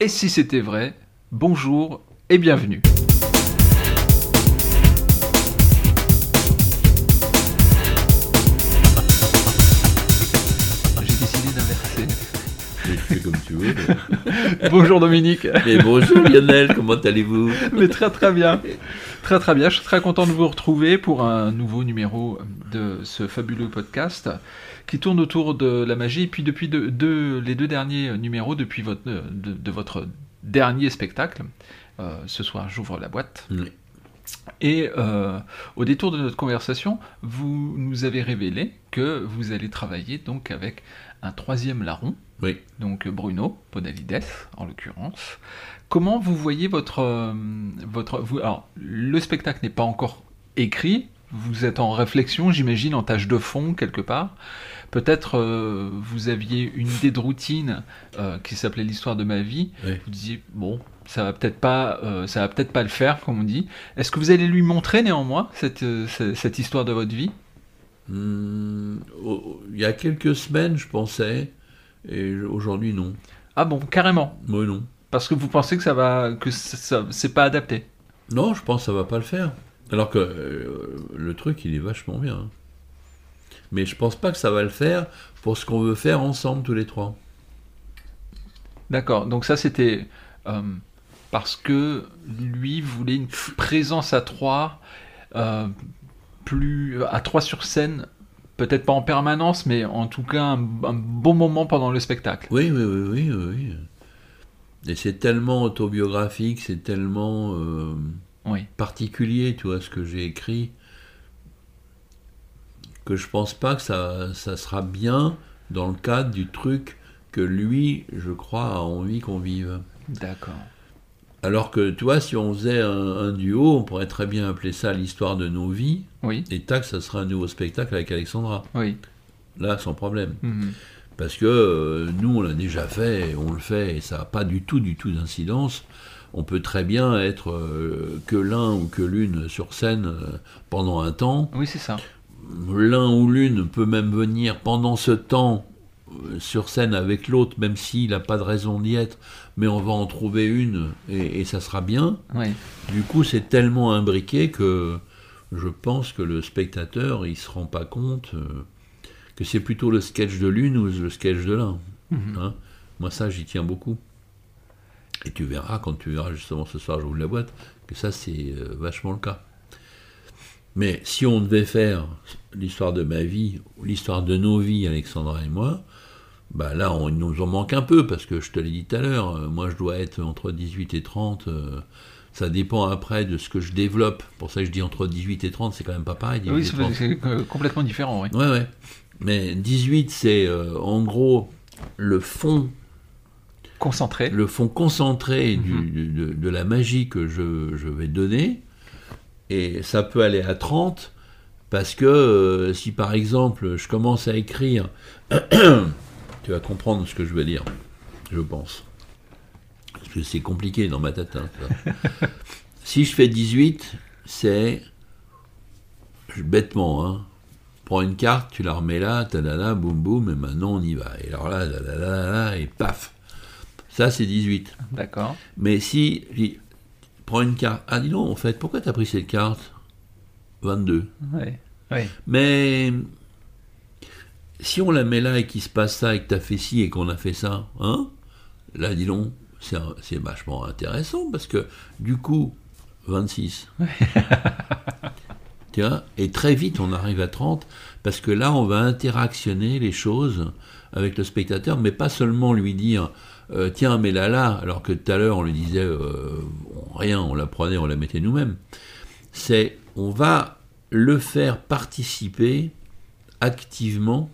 Et si c'était vrai, bonjour et bienvenue. Bonjour Dominique. Mais bonjour Lionel, comment allez-vous? Mais très très bien. Très très bien. Je suis très content de vous retrouver pour un nouveau numéro de ce fabuleux podcast qui tourne autour de la magie. Et puis depuis de- de- les deux derniers numéros, depuis votre, de, de votre dernier spectacle, euh, ce soir j'ouvre la boîte. Et euh, au détour de notre conversation, vous nous avez révélé que vous allez travailler donc avec un troisième larron, Oui. donc Bruno Podalides en l'occurrence. Comment vous voyez votre euh, votre vous, alors le spectacle n'est pas encore écrit, vous êtes en réflexion, j'imagine en tâche de fond quelque part. Peut-être euh, vous aviez une idée de routine euh, qui s'appelait l'histoire de ma vie. Oui. Vous disiez bon, ça va peut-être pas, euh, ça va peut-être pas le faire comme on dit. Est-ce que vous allez lui montrer néanmoins cette, cette, cette histoire de votre vie? Oh, il y a quelques semaines, je pensais, et aujourd'hui, non. Ah bon, carrément. Moi, non. Parce que vous pensez que ça va, que ça, ça- c'est pas adapté. Non, je pense que ça va pas le faire. Alors que euh, le truc, il est vachement bien. hein. Mais je pense pas que ça va le faire pour ce qu'on veut faire ensemble tous les trois. D'accord. Donc ça c'était euh, parce que lui voulait une présence à trois, euh, plus à trois sur scène, peut-être pas en permanence, mais en tout cas un, un bon moment pendant le spectacle. Oui, oui, oui, oui, oui. Et c'est tellement autobiographique, c'est tellement euh, Oui. particulier, tu vois, ce que j'ai écrit, que je pense pas que ça, ça sera bien dans le cadre du truc que lui, je crois, a envie qu'on vive. D'accord. Alors que, tu vois, si on faisait un, un duo, on pourrait très bien appeler ça l'histoire de nos vies, Oui. et tac, ça sera un nouveau spectacle avec Alexandra. Oui. Là, sans problème. Mhm. Parce que euh, nous, on l'a déjà fait, on le fait, et ça n'a pas du tout, du tout d'incidence. On peut très bien être euh, que l'un ou que l'une sur scène euh, pendant un temps. Oui, c'est ça. L'un ou l'une peut même venir pendant ce temps sur scène avec l'autre, même s'il n'a pas de raison d'y être, mais on va en trouver une, et, et ça sera bien. Du coup, c'est tellement imbriqué que je pense que le spectateur, il se rend pas compte euh, que c'est plutôt le sketch de l'une ou le sketch de l'un. Mhm. hein. Moi, ça, j'y tiens beaucoup. Et tu verras, quand tu verras justement ce soir, j'ouvre la boîte, que ça, c'est euh, vachement le cas. Mais si on devait faire l'histoire de ma vie, ou l'histoire de nos vies, Alexandra et moi, bah là, on, il nous en manque un peu, parce que je te l'ai dit tout à l'heure, euh, moi, je dois être entre 18 et 30. euh, ça dépend après de ce que je développe. Pour ça que je dis entre 18 et 30, c'est quand même pas pareil. 18 Oui, c'est 30. c'est, euh, complètement différent. Oui. Ouais, ouais. Mais 18, c'est euh, en gros le fond, Concentré. le fond concentré du- Mhm. du- de, de la magie que je, je vais donner. Et ça peut aller à 30, parce que si par exemple je commence à écrire, tu vas comprendre ce que je veux dire, je pense. Parce que c'est compliqué dans ma tête. hein, si je fais 18, c'est bêtement, hein. Prends une carte, tu la remets là, tadada, boum boum, et maintenant on y va. Et alors là, là, là, là, là, et paf. Ça, c'est 18. D'accord. Mais si, dis, prends une carte. Ah, dis donc, en fait, pourquoi t'as pris cette carte? 22. Oui. Oui. Mais si on la met là et qu'il se passe ça et que t'as fait ci et qu'on a fait ça, hein Là, dis donc, c'est vachement intéressant parce que du coup, 26. tu vois Et très vite, on arrive à 30 parce que là, on va interactionner les choses avec le spectateur, mais pas seulement lui dire euh, tiens, mais là, là, alors que tout à l'heure, on lui disait euh, rien, on la prenait, on la mettait nous-mêmes. C'est on va le faire participer activement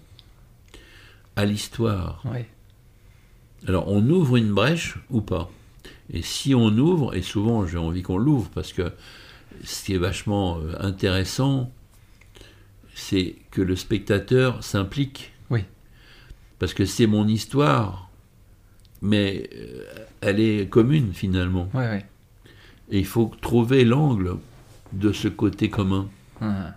à l'histoire. Oui. Alors on ouvre une brèche ou pas? Et si on ouvre, et souvent j'ai envie qu'on l'ouvre parce que ce qui est vachement euh, intéressant, c'est que le spectateur s'implique. Oui. Parce que c'est mon histoire, mais euh, elle est commune finalement. Oui, oui. Et il faut trouver l'angle de ce côté commun. Ah.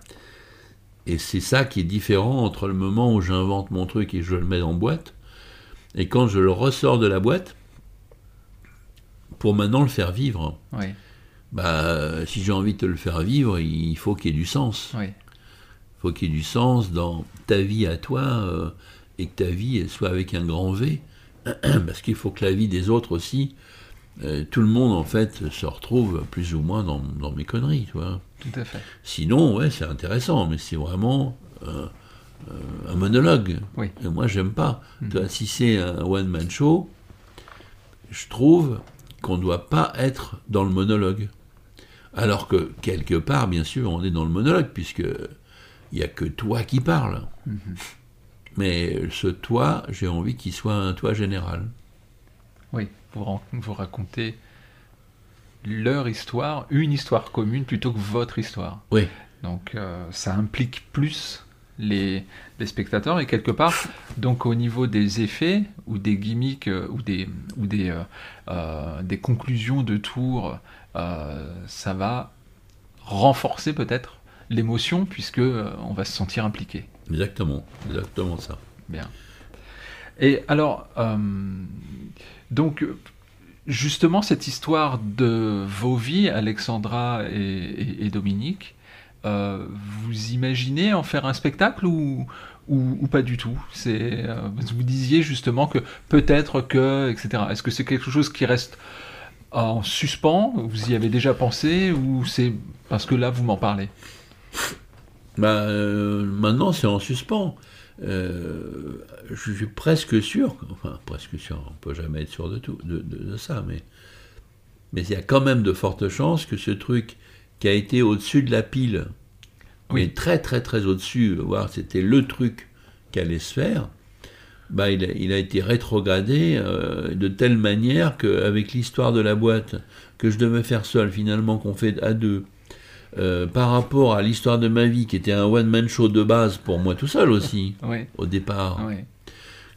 Et c'est ça qui est différent entre le moment où j'invente mon truc et je le mets en boîte, et quand je le ressors de la boîte, pour maintenant le faire vivre. Oui, Bah, si j'ai envie de te le faire vivre, il faut qu'il y ait du sens. oui, Il faut qu'il y ait du sens dans ta vie à toi euh, et que ta vie elle soit avec un grand V. Parce qu'il faut que la vie des autres aussi, euh, tout le monde en fait se retrouve plus ou moins dans, dans mes conneries, tu vois. tout à fait. Sinon, ouais, c'est intéressant, mais c'est vraiment euh, euh, un monologue. Oui. Et moi, j'aime pas. Tu vois, si c'est un one-man show, je trouve qu'on ne doit pas être dans le monologue. Alors que, quelque part, bien sûr, on est dans le monologue, puisque il n'y a que toi qui parles. Mhm. Mais ce toi, j'ai envie qu'il soit un toi général. Oui, vous, vous racontez leur histoire, une histoire commune plutôt que votre histoire. Oui. Donc euh, ça implique plus les, les spectateurs et quelque part, donc au niveau des effets ou des gimmicks euh, ou des, ou des, euh, des conclusions de tour, ça va renforcer peut-être l'émotion puisque on va se sentir impliqué. Exactement, exactement ça. Bien. Et alors, euh, donc, justement, cette histoire de vos vies, Alexandra et, Dominique, euh, vous imaginez en faire un spectacle ou, pas du tout? Euh, Vous disiez justement que peut-être que, etc. Est-ce que c'est quelque chose qui reste en suspens? Vous y avez déjà pensé ou c'est parce que là, vous m'en parlez? Bah, maintenant, c'est en suspens. Euh, je suis presque sûr, enfin, presque sûr, on peut jamais être sûr de tout, de, de- de ça, mais, mais il y a quand même de fortes chances que ce truc qui a été au-dessus de la pile, Oui. mais très très très au-dessus, voire c'était le truc qui allait se faire, bah, il, a, il a été rétrogradé euh, de telle manière qu'avec l'histoire de la boîte que je devais faire seul, finalement qu'on fait à deux, euh, par rapport à l'histoire de ma vie, qui était un one-man show de base pour moi tout seul aussi, au départ,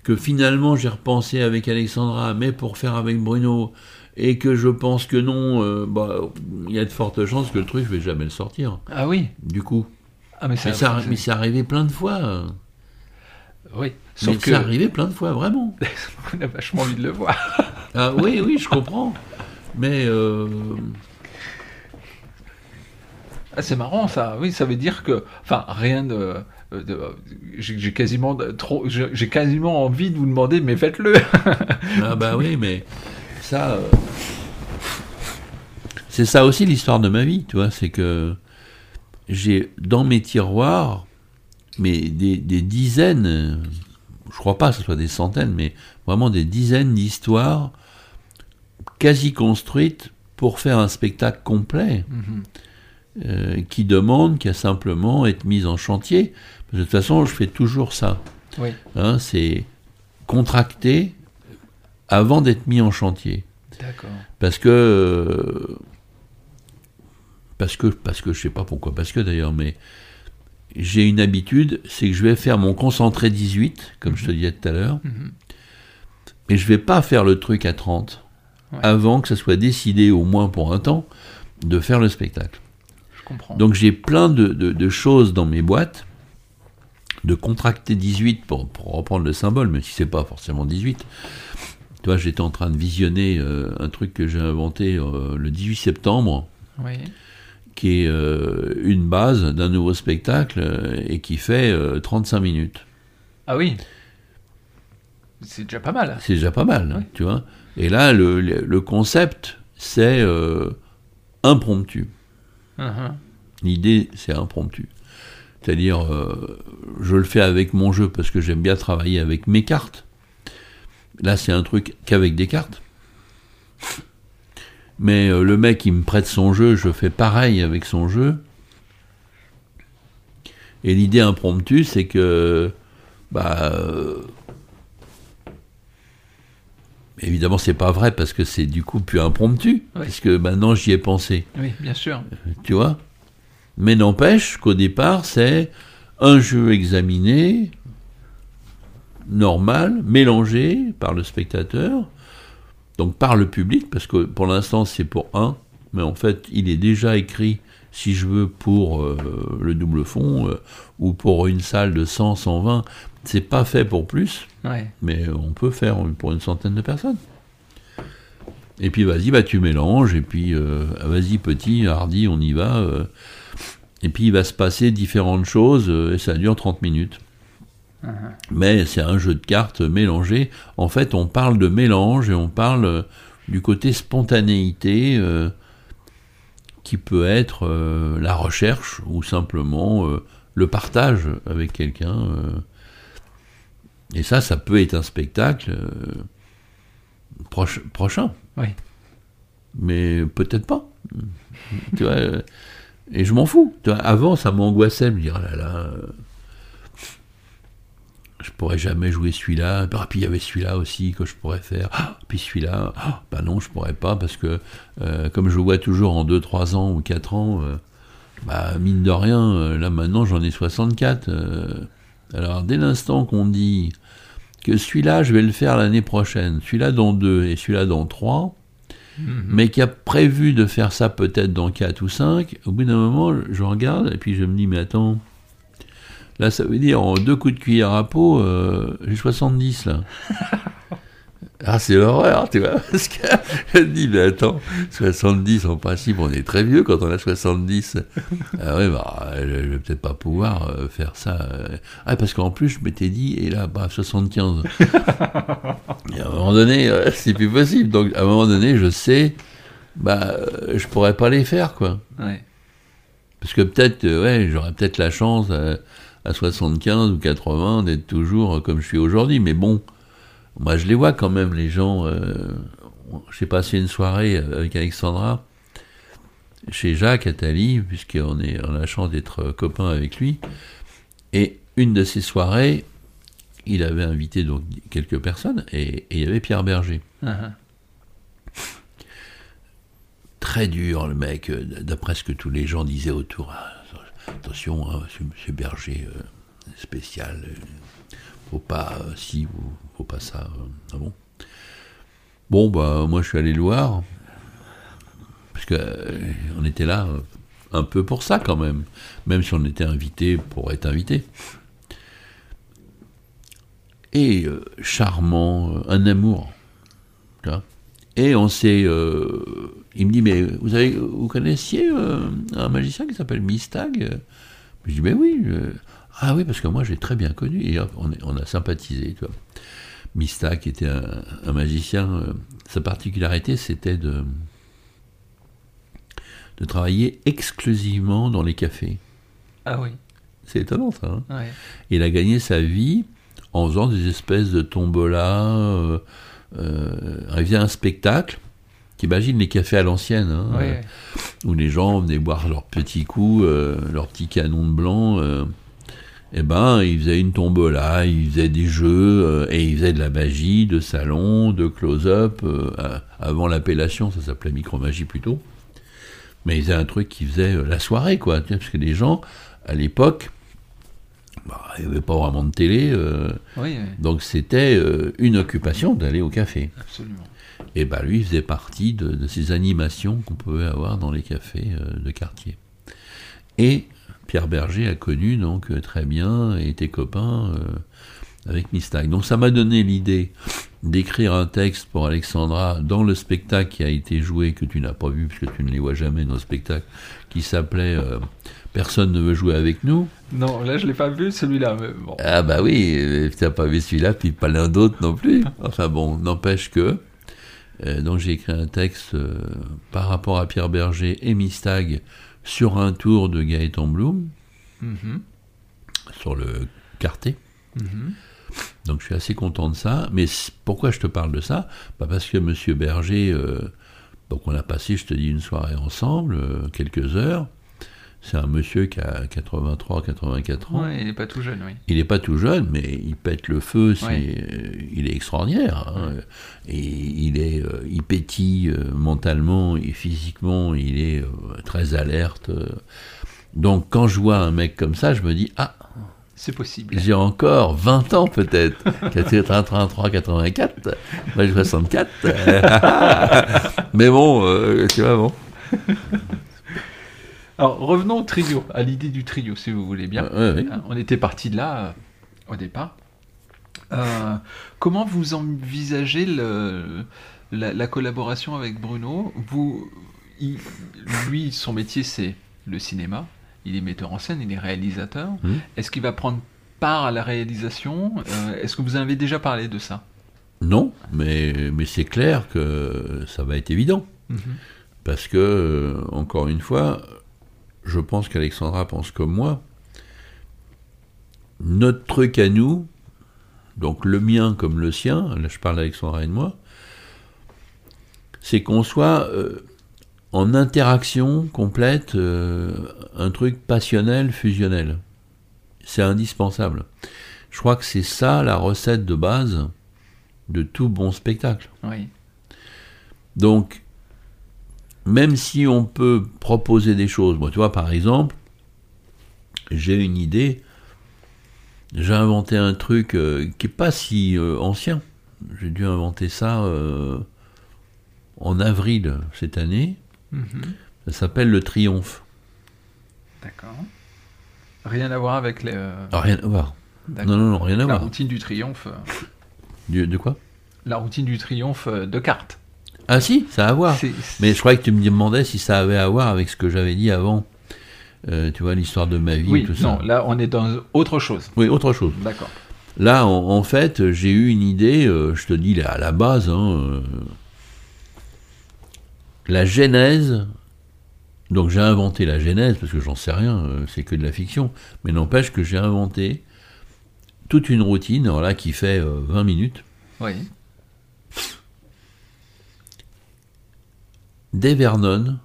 que finalement j'ai repensé avec Alexandra, mais pour faire avec Bruno, et que je pense que non, euh, bah, il y a de fortes chances que le truc, je vais jamais le sortir, Ah oui du coup. ah, mais, ça, Mais, ça, mais c'est arrivé plein de fois. Oui, Mais sauf que c'est arrivé plein de fois, vraiment. on a vachement envie de le voir. Ah oui, oui, je comprends. Mais euh, Ah, c'est marrant ça, oui, ça veut dire que, enfin, rien de, de- j'ai quasiment trop, j'ai quasiment envie de vous demander, mais faites-le. Ah bah oui, mais ça, euh, c'est ça aussi l'histoire de ma vie, tu vois, c'est que j'ai dans mes tiroirs, mais des, des dizaines, je crois pas que ce soit des centaines, mais vraiment des dizaines d'histoires quasi construites pour faire un spectacle complet Mhm. Euh, qui demande qu'à simplement être mise en chantier. De toute façon, je fais toujours ça. Oui, Hein, c'est contracter avant d'être mis en chantier. d'accord. Parce que, euh, parce que, parce que je sais pas pourquoi, parce que d'ailleurs, mais j'ai une habitude, c'est que je vais faire mon concentré 18, comme je te disais tout à l'heure, Mhm. et je vais pas faire le truc à 30 Ouais. avant que ça soit décidé, au moins pour un temps, de faire le spectacle. Comprends. Donc j'ai plein de, de- de choses dans mes boîtes, de contracter 18 pour, pour reprendre le symbole, même si c'est pas forcément 18. Tu vois, j'étais en train de visionner euh, un truc que j'ai inventé euh, le 18 septembre, oui, qui est euh, une base d'un nouveau spectacle euh, et qui fait euh, 35 minutes. ah oui, c'est déjà pas mal. C'est déjà pas mal, tu vois. Et là, le, concept, c'est euh, Mhm. L'idée, c'est impromptu. C'est-à-dire, euh, je le fais avec mon jeu parce que j'aime bien travailler avec mes cartes. Là, c'est un truc qu'avec des cartes. Mais euh, le mec, il me prête son jeu, je fais pareil avec son jeu. Et l'idée impromptue, c'est que, bah, euh, évidemment, c'est pas vrai parce que c'est du coup plus impromptu, Oui. parce que maintenant j'y ai pensé Oui, bien sûr. tu vois? Mais n'empêche qu'au départ, c'est un jeu examiné, normal, mélangé par le spectateur, donc par le public, parce que pour l'instant c'est pour un, mais en fait il est déjà écrit, si je veux, pour euh, le double fond, euh, ou pour une salle de 100, 120, c'est pas fait pour plus, Ouais. mais on peut faire pour une centaine de personnes. Et puis vas-y, bah tu mélanges, et puis euh, vas-y petit, hardi, on y va. euh. et puis il va se passer différentes choses, euh, et ça dure 30 minutes. Mhm. Mais c'est un jeu de cartes mélangé. En fait, on parle de mélange et on parle du côté spontanéité qui peut être euh, la recherche ou simplement euh, le partage avec quelqu'un. euh. Et ça, ça peut être un spectacle proche- prochain. Oui. Mais peut-être pas. tu vois, et je m'en fous. Tu vois, avant, ça m'angoissait, me dire, ah là là, je pourrais jamais jouer celui-là. Ah, puis il y avait celui-là aussi que je pourrais faire. Ah, puis celui-là, ah, bah non, je pourrais pas parce que euh, comme je vois toujours en 2, 3 ans ou 4 ans, euh, bah mine de rien, euh, là maintenant j'en ai 64. euh, alors dès l'instant qu'on dit que celui-là je vais le faire l'année prochaine, celui-là dans 2 et celui-là dans 3, Mhm. mais qui a prévu de faire ça peut-être dans 4 ou 5, au bout d'un moment, je regarde et puis je me dis, mais attends, là ça veut dire en deux coups de cuillère à peau, euh, j'ai 70 là. Ah, c'est l'horreur, tu vois, parce que je me dis, mais attends, 70 en principe, on est très vieux quand on a 70. Ah ouais, bah, je, je vais peut-être pas pouvoir euh, faire ça. Ah, parce qu'en plus, je m'étais dit, et là, bah, 75. Et à un moment donné, euh, c'est plus possible. Donc, à un moment donné, je sais, bah, euh, je pourrais pas les faire, quoi. Ouais. Parce que peut-être, ouais, j'aurais peut-être la chance euh, à 75 ou 80 d'être toujours euh, comme je suis aujourd'hui. Mais bon, moi, je les vois quand même, les gens. euh, J'ai passé une soirée avec Alexandra chez Jacques Attali, puisqu'on est, on a la chance d'être euh, copains avec lui. Et une de ces soirées, il avait invité donc quelques personnes, et, et il y avait Pierre Berger. Mhm. très dur, le mec, euh, d'après ce que tous les gens disaient autour. Attention, hein, monsieur Berger, euh, spécial, euh, faut pas euh, si faut pas ça. euh, ah bon? Bon, bah, moi je suis allé le voir, parce que euh, était là un peu pour ça quand même, même si on était invité pour être invité. Et charmant, un amour. tu vois? Et on s'est. euh, il me dit, mais vous, avez, vous connaissiez euh, un magicien qui s'appelle Mistag? Je dis, mais oui. ah oui, parce que moi j'ai très bien connu. Et on, a sympathisé. Tu vois. Mistag était un, un magicien. euh, sa particularité, c'était de, de travailler exclusivement dans les cafés. Ah oui. C'est étonnant ça. hein Ouais. il a gagné sa vie en faisant des espèces de tombola. Euh, faisait un spectacle. T'imagines les cafés à l'ancienne, hein, euh, où les gens venaient boire leurs petits coups, euh, leurs petits canons de blanc. euh, eh ben, il faisait une tombola, il faisait des jeux, euh, et il faisait de la magie, de salon, de close-up. avant l'appellation, ça s'appelait micromagie plutôt. Mais il faisait un truc qui faisait la soirée, quoi. Parce que les gens, à l'époque, bah, il n'y avait pas vraiment de télé, euh, Oui, oui, donc c'était euh, une occupation d'aller au café. absolument. Et bah lui il faisait partie de, de ces animations qu'on pouvait avoir dans les cafés euh, de quartier. Et Pierre Berger a connu donc très bien et était copain avec Mistag. Donc ça m'a donné l'idée d'écrire un texte pour Alexandra dans le spectacle qui a été joué, que tu n'as pas vu puisque tu ne les vois jamais dans le spectacle, qui s'appelait euh, Personne ne veut jouer avec nous. Non, là, je l'ai pas vu, celui-là. Mais bon. Ah bah oui, euh, t'as pas vu celui-là, puis pas l'un d'autre non plus. Enfin bon, n'empêche que. euh, donc j'ai écrit un texte euh, par rapport à Pierre Berger et Mistag sur un tour de Gaëtan Bloom, Mhm. sur le Carté. Mhm. Donc je suis assez content de ça. Mais pourquoi je te parle de ça? Bah Parce que Monsieur Berger, euh, donc on a passé, je te dis, une soirée ensemble, euh, quelques heures. C'est un monsieur qui a 83, 84 ans. Ouais, il est pas tout jeune, oui. Il n'est pas tout jeune, mais il pète le feu, Ouais. euh, il est extraordinaire. hein. Et il, est, il pétille mentalement et physiquement, il est très alerte. Donc quand je vois un mec comme ça, je me dis, ah, C'est possible. j'ai encore 20 ans peut-être. 83, 84, moi j'ai 64. mais bon, euh, tu vois, bon. Alors, revenons au trio, à l'idée du trio, si vous voulez bien. Hein, On était parti de là euh, au départ. Euh, comment vous envisagez le, la, la collaboration avec Bruno, vous, il- lui, son métier, c'est le cinéma. Il est metteur en scène, il est réalisateur. Mhm. Est-ce qu'il va prendre part à la réalisation Euh, Est-ce que vous en avez déjà parlé de ça? Non, mais, mais c'est clair que ça va être évident. Parce que, euh, encore une fois, je pense qu'Alexandra pense comme moi. Notre truc à nous, donc le mien comme le sien, là je parle d'Alexandra et de moi, c'est qu'on soit euh, en interaction complète, euh, un truc passionnel, fusionnel. C'est indispensable. Je crois que c'est ça la recette de base de tout bon spectacle. Oui. Donc, même si on peut proposer des choses, moi, tu vois, par exemple, j'ai une idée, j'ai inventé un truc euh, qui n'est pas si euh, ancien. J'ai dû inventer ça en avril cette année. Mhm. Ça s'appelle le triomphe. D'accord. Rien à voir avec les. euh, Ah, rien à voir. Non, non, non, rien à La voir. routine du triomphe. euh, Du- de quoi? La routine du triomphe euh, de cartes. Ah si, ça a à voir. Mais je croyais que tu me demandais si ça avait à voir avec ce que j'avais dit avant. Euh, tu vois, l'histoire de ma vie Oui, et tout non, ça. là on est dans autre chose. Oui, autre chose. D'accord. Là, en, en fait, j'ai eu une idée, euh, je te dis là, à la base, hein, euh, la genèse. Donc j'ai inventé la genèse, parce que j'en sais rien, euh, c'est que de la fiction, mais n'empêche que j'ai inventé toute une routine, alors là, qui fait euh, 20 minutes. Oui. Dave Vernon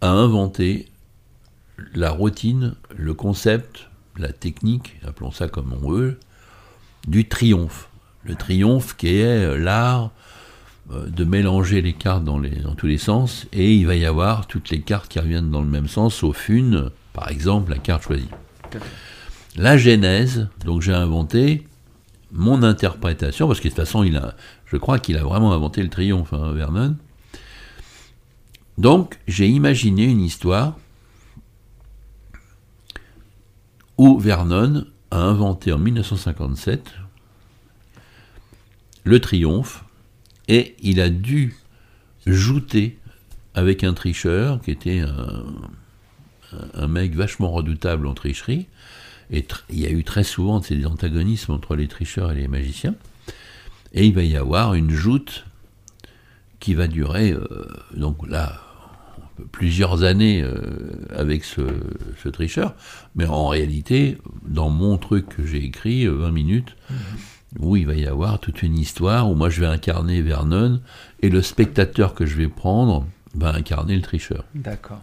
a inventé la routine, le concept, la technique, appelons ça comme on veut, du triomphe. Le triomphe qui est euh, l'art euh, de mélanger les cartes dans, tous les sens, et il va y avoir toutes les cartes qui reviennent dans le même sens, sauf une, par exemple la carte choisie. La genèse, donc j'ai inventé mon interprétation, parce que de toute façon, il a, je crois qu'il a vraiment inventé le triomphe, hein, Vernon. Donc, j'ai imaginé une histoire où Vernon a inventé en 1957 le triomphe et il a dû jouter avec un tricheur qui était un, mec vachement redoutable en tricherie. Et il y a eu très souvent des antagonismes entre les tricheurs et les magiciens. Et il va y avoir une joute qui va durer, euh, donc là, plusieurs années euh, avec ce, tricheur. Mais en réalité, dans mon truc que j'ai écrit, euh, 20 minutes, où il va y avoir toute une histoire où moi je vais incarner Vernon et le spectateur que je vais prendre va incarner le tricheur. D'accord.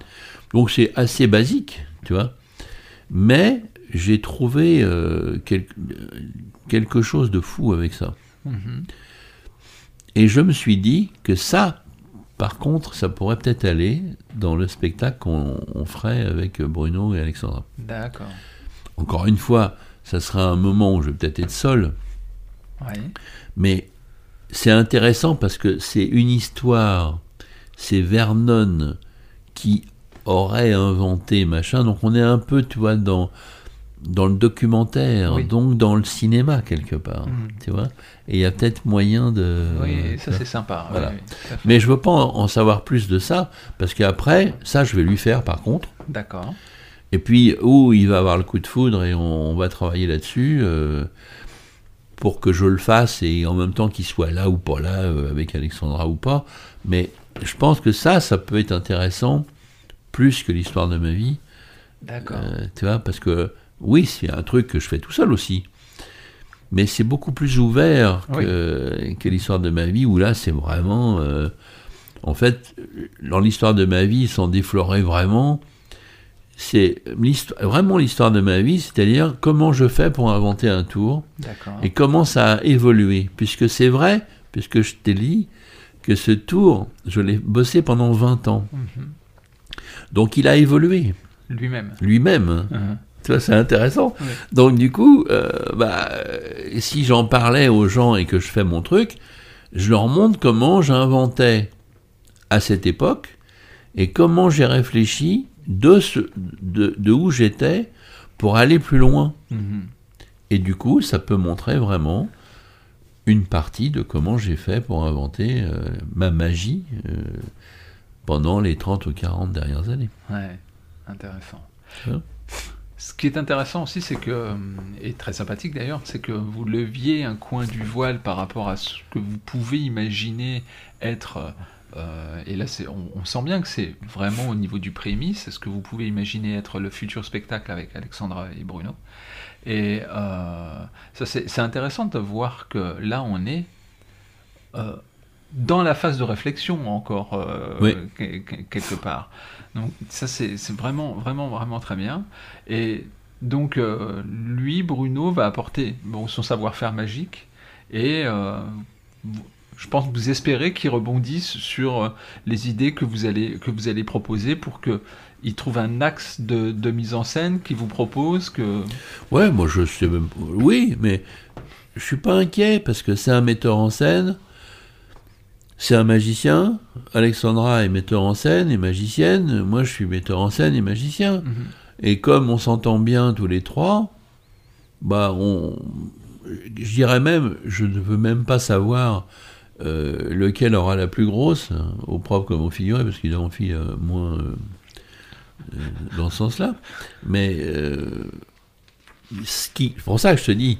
Donc c'est assez basique, tu vois. Mais j'ai trouvé euh, quel- quelque chose de fou avec ça. Mhm. Et je me suis dit que ça, par contre, ça pourrait peut-être aller dans le spectacle qu'on on ferait avec Bruno et Alexandra. D'accord. Encore une fois, ça sera un moment où je vais peut-être être seul, Mais c'est intéressant parce que c'est une histoire, c'est Vernon qui aurait inventé machin, donc on est un peu, tu vois, dans, dans le documentaire, Oui. donc dans le cinéma quelque part, Mhm. tu vois, et il y a peut-être moyen de... Oui, ça c'est sympa. Voilà. oui. Mais je veux pas en en savoir plus de ça, parce qu'après, ça je vais lui faire par contre. D'accord. Et puis, où il va avoir le coup de foudre et on, on va travailler là-dessus euh, pour que je le fasse et en même temps qu'il soit là ou pas là, euh, avec Alexandra ou pas. Mais je pense que ça, ça peut être intéressant plus que l'histoire de ma vie. D'accord. Euh, tu vois, parce que oui, c'est un truc que je fais tout seul aussi. Mais c'est beaucoup plus ouvert que, que l'histoire de ma vie, où là, c'est vraiment. euh, en fait, dans l'histoire de ma vie, sans déflorer vraiment, c'est vraiment l'histoire de ma vie, c'est-à-dire comment je fais pour inventer un tour et comment ça a évolué. Puisque c'est vrai, puisque je t'ai dit que ce tour, je l'ai bossé pendant 20 ans. Mhm. Donc il a évolué Lui-même. lui-même. Tu vois, c'est intéressant. Donc du coup, euh, bah, euh, si j'en parlais aux gens et que je fais mon truc, je leur montre comment j'inventais à cette époque et comment j'ai réfléchi de, ce, de, de où j'étais pour aller plus loin. Mhm. Et du coup, ça peut montrer vraiment une partie de comment j'ai fait pour inventer euh, ma magie euh, pendant les 30 ou 40 dernières années. Ouais, intéressant. Hein Ce qui est intéressant aussi, c'est que, euh, et très sympathique d'ailleurs, c'est que vous leviez un coin du voile par rapport à ce que vous pouvez imaginer être. Euh, et là, on, on sent bien que c'est vraiment au niveau du prémisse, c'est ce que vous pouvez imaginer être le futur spectacle avec Alexandra et Bruno. Et euh, c'est, intéressant de voir que là, on est euh, dans la phase de réflexion encore, Oui. quelque part. Donc ça, c'est, vraiment, vraiment, vraiment très bien. Et donc, lui, Bruno, va apporter bon, son savoir-faire magique et je pense que vous espérez qu'il rebondisse sur euh, les idées que vous allez, que vous allez proposer pour que il trouve un axe de, de mise en scène qui vous propose que... Ouais, moi je sais même Oui, mais je suis pas inquiet parce que c'est un metteur en scène, c'est un magicien. Alexandra est metteur en scène et magicienne. Moi je suis metteur en scène et magicien. Mhm. Et comme on s'entend bien tous les trois, bah on. Je dirais même, je ne veux même pas savoir euh, lequel aura la plus grosse, hein, au propre comme au figuré, parce qu'il en fit euh, moins euh, euh, dans ce sens-là. Mais euh, pour ça que je te dis,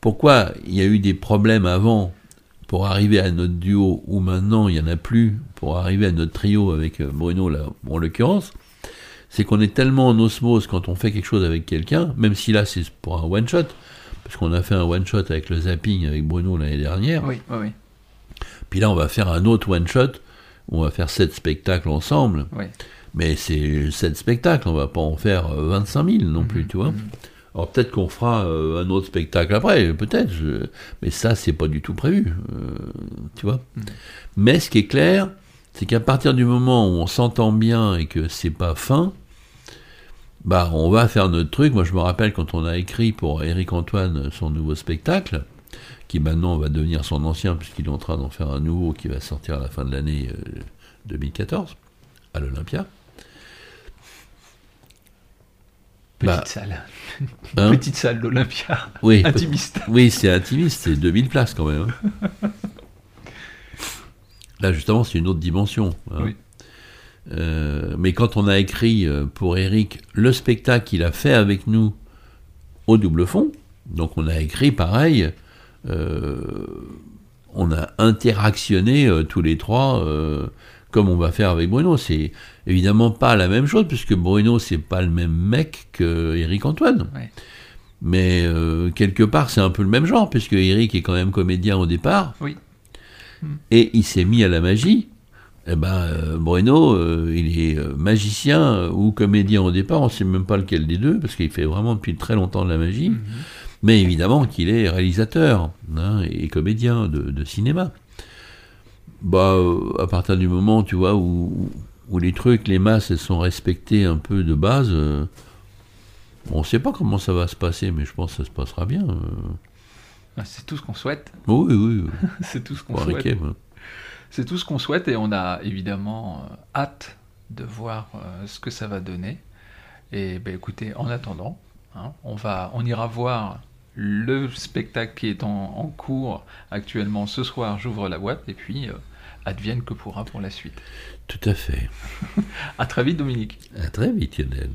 pourquoi il y a eu des problèmes avant pour arriver à notre duo, ou maintenant il n'y en a plus pour arriver à notre trio avec euh, Bruno, là, en l'occurrence, c'est qu'on est tellement en osmose quand on fait quelque chose avec quelqu'un, même si là c'est pour un one-shot, parce qu'on a fait un one-shot avec le zapping avec Bruno l'année dernière, Oui, oui, oui. Puis là on va faire un autre one-shot, on va faire sept spectacles ensemble, oui. mais c'est sept spectacles, on va pas en faire euh, 25 000 non plus, tu vois. Mhm. Alors peut-être qu'on fera euh, un autre spectacle après, peut-être, je- mais ça c'est pas du tout prévu, euh, tu vois. Mhm. Mais ce qui est clair, c'est qu'à partir du moment où on s'entend bien et que c'est pas fin, bah on va faire notre truc. Moi je me rappelle quand on a écrit pour Eric Antoine son nouveau spectacle, qui maintenant va devenir son ancien puisqu'il est en train d'en faire un nouveau qui va sortir à la fin de l'année euh, 2014 à l'Olympia. Petite Bah, salle. Hein Petite salle d'Olympia. oui, Intimiste. Oui, c'est intimiste, c'est 2000 places quand même. hein. Là, justement, c'est une autre dimension. hein. Oui. Euh, mais quand on a écrit euh, pour Eric le spectacle qu'il a fait avec nous au double fond, donc on a écrit pareil, euh, on a interactionné euh, tous les trois euh, comme on va faire avec Bruno. C'est évidemment pas la même chose puisque Bruno c'est pas le même mec que Eric Antoine. Ouais. Mais euh, quelque part, c'est un peu le même genre, puisque Eric est quand même comédien au départ. Oui. Et il s'est mis à la magie. Eh ben, euh, Bruno, euh, il est euh, magicien euh, ou comédien au départ, on ne sait même pas lequel des deux, parce qu'il fait vraiment depuis très longtemps de la magie. Mhm. Mais évidemment qu'il est réalisateur hein, et comédien de, de cinéma. Bah, euh, à partir du moment, tu vois, où, où les trucs, les masses, elles sont respectées un peu de base, euh, on ne sait pas comment ça va se passer, mais je pense que ça se passera bien. euh. Ah, C'est tout ce qu'on souhaite. Oui, oui, oui. C'est tout ce qu'on souhaite. C'est tout ce qu'on souhaite et on a évidemment hâte de voir ce que ça va donner. Et ben, écoutez, en attendant, hein, on, va, on ira voir le spectacle qui est en, en cours actuellement ce soir. J'ouvre la boîte et puis euh, advienne que pourra pour la suite. Tout à fait. À très vite, Dominique. À très vite, Lionel.